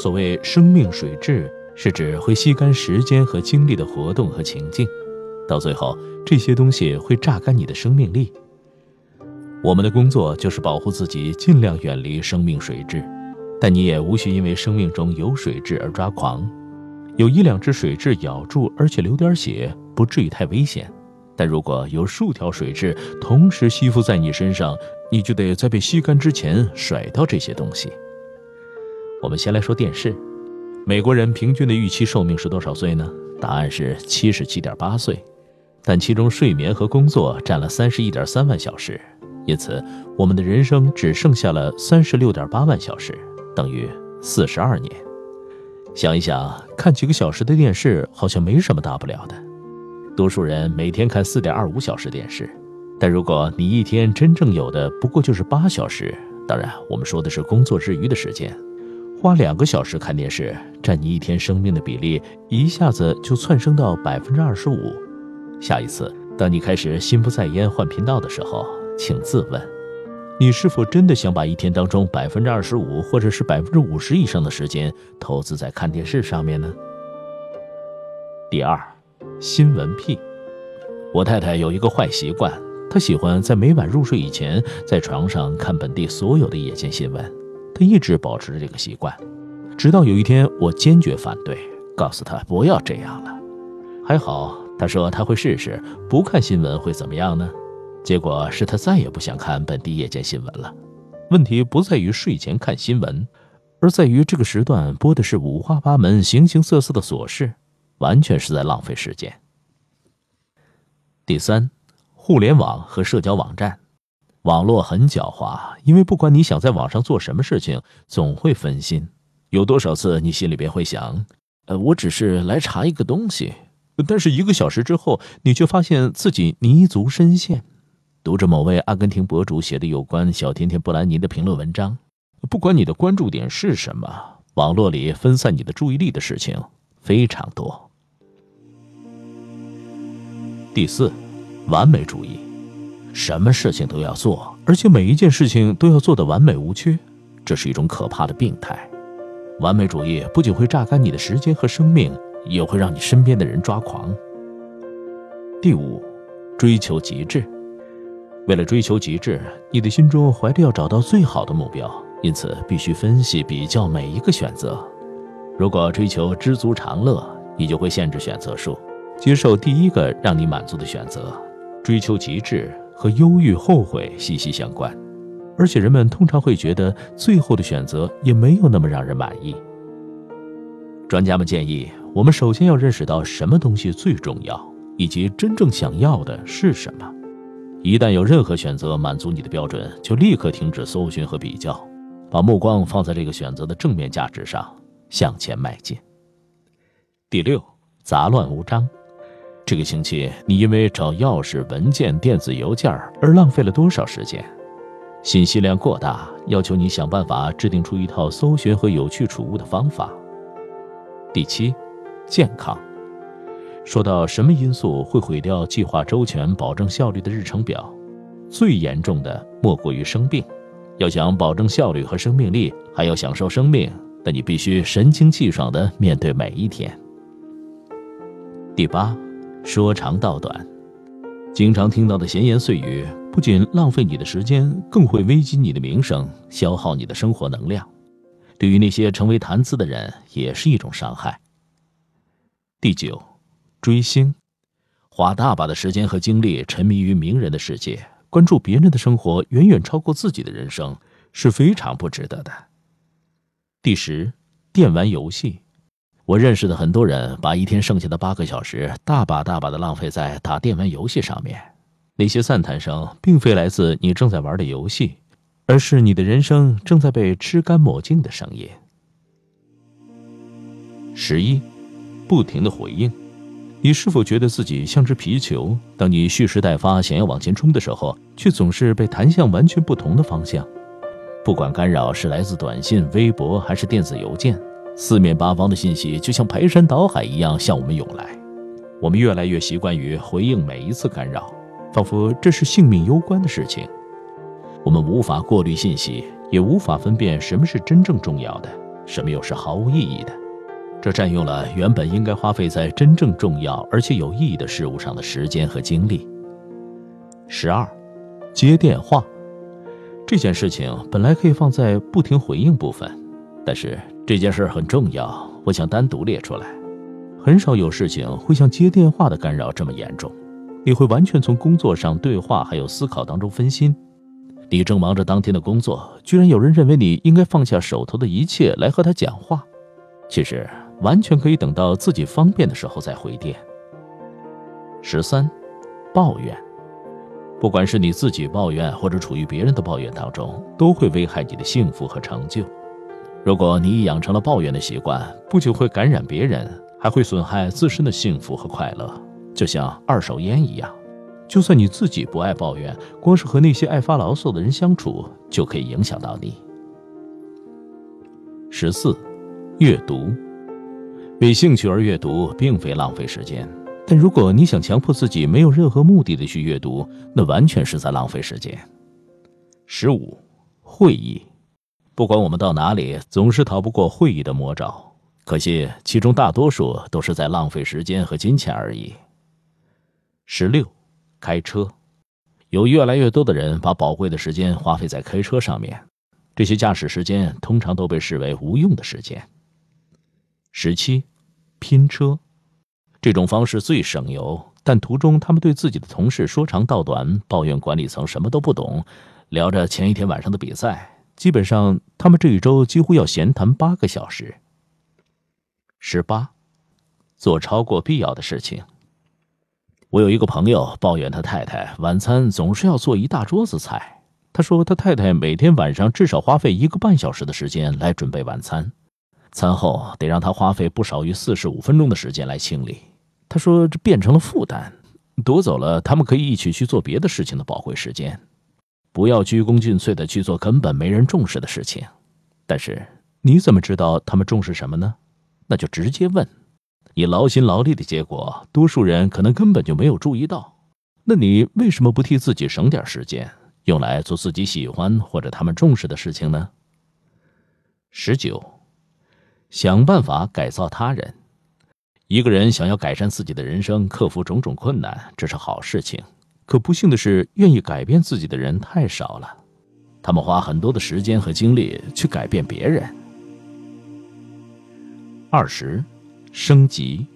所谓生命水质，是指会吸干时间和精力的活动和情境，到最后，这些东西会榨干你的生命力。我们的工作就是保护自己，尽量远离生命水质，但你也无需因为生命中有水质而抓狂。有一两只水蛭咬住，而且流点血，不至于太危险。但如果有数条水蛭同时吸附在你身上，你就得在被吸干之前甩掉这些东西。我们先来说电视，美国人平均的预期寿命是多少岁呢？答案是七十七点八岁，但其中睡眠和工作占了三十一点三万小时，因此我们的人生只剩下了三十六点八万小时，等于四十二年。想一想，看几个小时的电视好像没什么大不了的，多数人每天看四点二五小时电视，但如果你一天真正有的不过就是八小时，当然我们说的是工作之余的时间。花两个小时看电视，占你一天生命的比例一下子就窜升到百分之二十五。下一次，当你开始心不在焉换频道的时候，请自问：你是否真的想把一天当中百分之二十五或者是百分之五十以上的时间投资在看电视上面呢？第二，新闻癖。我太太有一个坏习惯，她喜欢在每晚入睡以前，在床上看本地所有的夜间新闻。他一直保持着这个习惯，直到有一天我坚决反对，告诉他不要这样了。还好，他说他会试试，不看新闻会怎么样呢？结果是他再也不想看本地夜间新闻了。问题不在于睡前看新闻，而在于这个时段播的是五花八门、形形色色的琐事，完全是在浪费时间。第三，互联网和社交网站。网络很狡猾，因为不管你想在网上做什么事情，总会分心。有多少次你心里边会想：“呃，我只是来查一个东西。”但是一个小时之后，你却发现自己泥足深陷，读着某位阿根廷博主写的有关小甜甜布兰妮的评论文章。不管你的关注点是什么，网络里分散你的注意力的事情非常多。第四，完美主义。什么事情都要做，而且每一件事情都要做得完美无缺，这是一种可怕的病态。完美主义不仅会榨干你的时间和生命，也会让你身边的人抓狂。第五，追求极致。为了追求极致，你的心中怀着要找到最好的目标，因此必须分析比较每一个选择。如果追求知足常乐，你就会限制选择数，接受第一个让你满足的选择，追求极致。和忧郁、后悔息息相关，而且人们通常会觉得最后的选择也没有那么让人满意。专家们建议，我们首先要认识到什么东西最重要，以及真正想要的是什么。一旦有任何选择满足你的标准，就立刻停止搜寻和比较，把目光放在这个选择的正面价值上，向前迈进。第六，杂乱无章。这个星期，你因为找钥匙、文件、电子邮件而浪费了多少时间？信息量过大，要求你想办法制定出一套搜寻和有趣储物的方法。第七，健康。说到什么因素会毁掉计划周全、保证效率的日程表，最严重的莫过于生病。要想保证效率和生命力，还要享受生命，那你必须神清气爽地面对每一天。第八。说长道短，经常听到的闲言碎语，不仅浪费你的时间，更会危及你的名声，消耗你的生活能量。对于那些成为谈资的人，也是一种伤害。第九，追星，花大把的时间和精力沉迷于名人的世界，关注别人的生活远远超过自己的人生，是非常不值得的。第十，电玩游戏。我认识的很多人把一天剩下的八个小时大把大把的浪费在打电玩游戏上面，那些赞叹声并非来自你正在玩的游戏，而是你的人生正在被吃干抹净的声音。十一，不停的回应，你是否觉得自己像只皮球？当你蓄势待发，想要往前冲的时候，却总是被弹向完全不同的方向。不管干扰是来自短信、微博还是电子邮件。四面八方的信息就像排山倒海一样向我们涌来，我们越来越习惯于回应每一次干扰，仿佛这是性命攸关的事情。我们无法过滤信息，也无法分辨什么是真正重要的，什么又是毫无意义的。这占用了原本应该花费在真正重要而且有意义的事物上的时间和精力。十二，接电话，这件事情本来可以放在不停回应部分，但是。这件事很重要，我想单独列出来。很少有事情会像接电话的干扰这么严重，你会完全从工作上、对话还有思考当中分心。你正忙着当天的工作，居然有人认为你应该放下手头的一切来和他讲话。其实完全可以等到自己方便的时候再回电。十三，抱怨，不管是你自己抱怨，或者处于别人的抱怨当中，都会危害你的幸福和成就。如果你已养成了抱怨的习惯，不仅会感染别人，还会损害自身的幸福和快乐，就像二手烟一样。就算你自己不爱抱怨，光是和那些爱发牢骚的人相处，就可以影响到你。十四，阅读，为兴趣而阅读并非浪费时间，但如果你想强迫自己没有任何目的的去阅读，那完全是在浪费时间。十五，会议。不管我们到哪里，总是逃不过会议的魔爪。可惜，其中大多数都是在浪费时间和金钱而已。十六，开车，有越来越多的人把宝贵的时间花费在开车上面，这些驾驶时间通常都被视为无用的时间。十七，拼车，这种方式最省油，但途中他们对自己的同事说长道短，抱怨管理层什么都不懂，聊着前一天晚上的比赛。基本上，他们这一周几乎要闲谈八个小时。十八，做超过必要的事情。我有一个朋友抱怨他太太晚餐总是要做一大桌子菜。他说他太太每天晚上至少花费一个半小时的时间来准备晚餐，餐后得让他花费不少于四十五分钟的时间来清理。他说这变成了负担，夺走了他们可以一起去做别的事情的宝贵时间。不要鞠躬尽瘁的去做根本没人重视的事情，但是你怎么知道他们重视什么呢？那就直接问。你劳心劳力的结果，多数人可能根本就没有注意到。那你为什么不替自己省点时间，用来做自己喜欢或者他们重视的事情呢？十九，想办法改造他人。一个人想要改善自己的人生，克服种种困难，这是好事情。可不幸的是，愿意改变自己的人太少了，他们花很多的时间和精力去改变别人。二十，升级，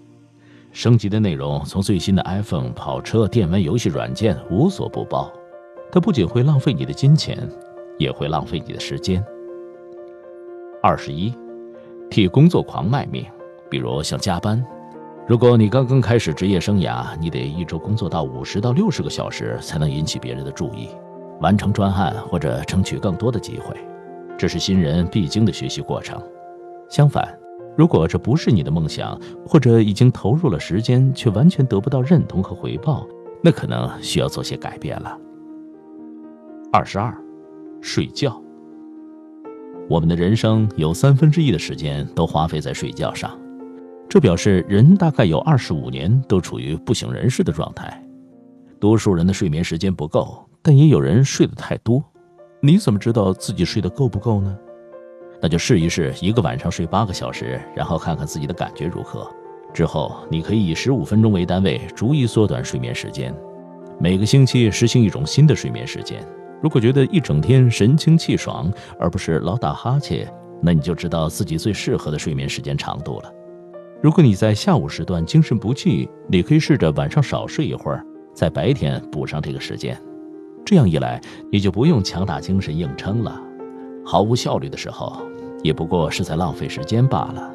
升级的内容从最新的 iPhone、跑车、电玩游戏软件无所不包，它不仅会浪费你的金钱，也会浪费你的时间。二十一，替工作狂卖命，比如像加班。如果你刚刚开始职业生涯，你得一周工作到五十到六十个小时才能引起别人的注意，完成专案或者争取更多的机会，这是新人必经的学习过程。相反，如果这不是你的梦想，或者已经投入了时间却完全得不到认同和回报，那可能需要做些改变了。二十二，睡觉。我们的人生有三分之一的时间都花费在睡觉上。这表示人大概有二十五年都处于不省人事的状态。多数人的睡眠时间不够，但也有人睡得太多。你怎么知道自己睡得够不够呢？那就试一试一个晚上睡八个小时，然后看看自己的感觉如何。之后你可以以十五分钟为单位，逐一缩短睡眠时间。每个星期实行一种新的睡眠时间。如果觉得一整天神清气爽，而不是老打哈欠，那你就知道自己最适合的睡眠时间长度了。如果你在下午时段精神不济，你可以试着晚上少睡一会儿，在白天补上这个时间。这样一来，你就不用强打精神硬撑了。毫无效率的时候，也不过是在浪费时间罢了。